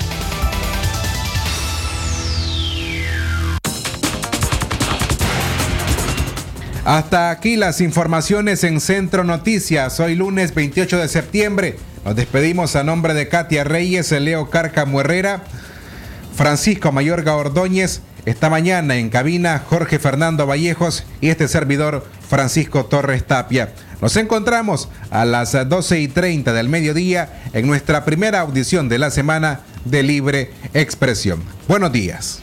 Hasta aquí las informaciones en Centro Noticias. Hoy lunes 28 de septiembre. Nos despedimos a nombre de Katia Reyes, Leo Cárcamo Herrera, Francisco Mayorga Ordóñez. Esta mañana en cabina Jorge Fernando Vallejos y este servidor Francisco Torres Tapia. Nos encontramos a las 12 y 30 del mediodía en nuestra primera audición de la semana de Libre Expresión. Buenos días.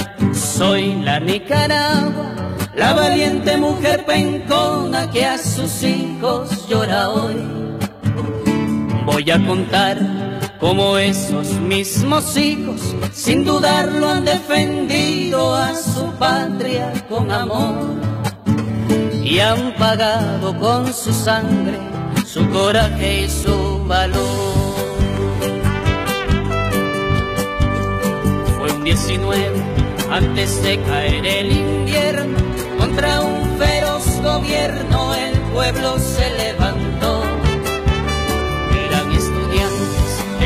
Soy la Nicaragua, la valiente mujer pencona que a sus hijos llora hoy. Voy a contar cómo esos mismos hijos, sin dudarlo, han defendido a su patria con amor y han pagado con su sangre su coraje y su valor. Fue un 19 antes de caer el invierno, contra un feroz gobierno el pueblo se levantó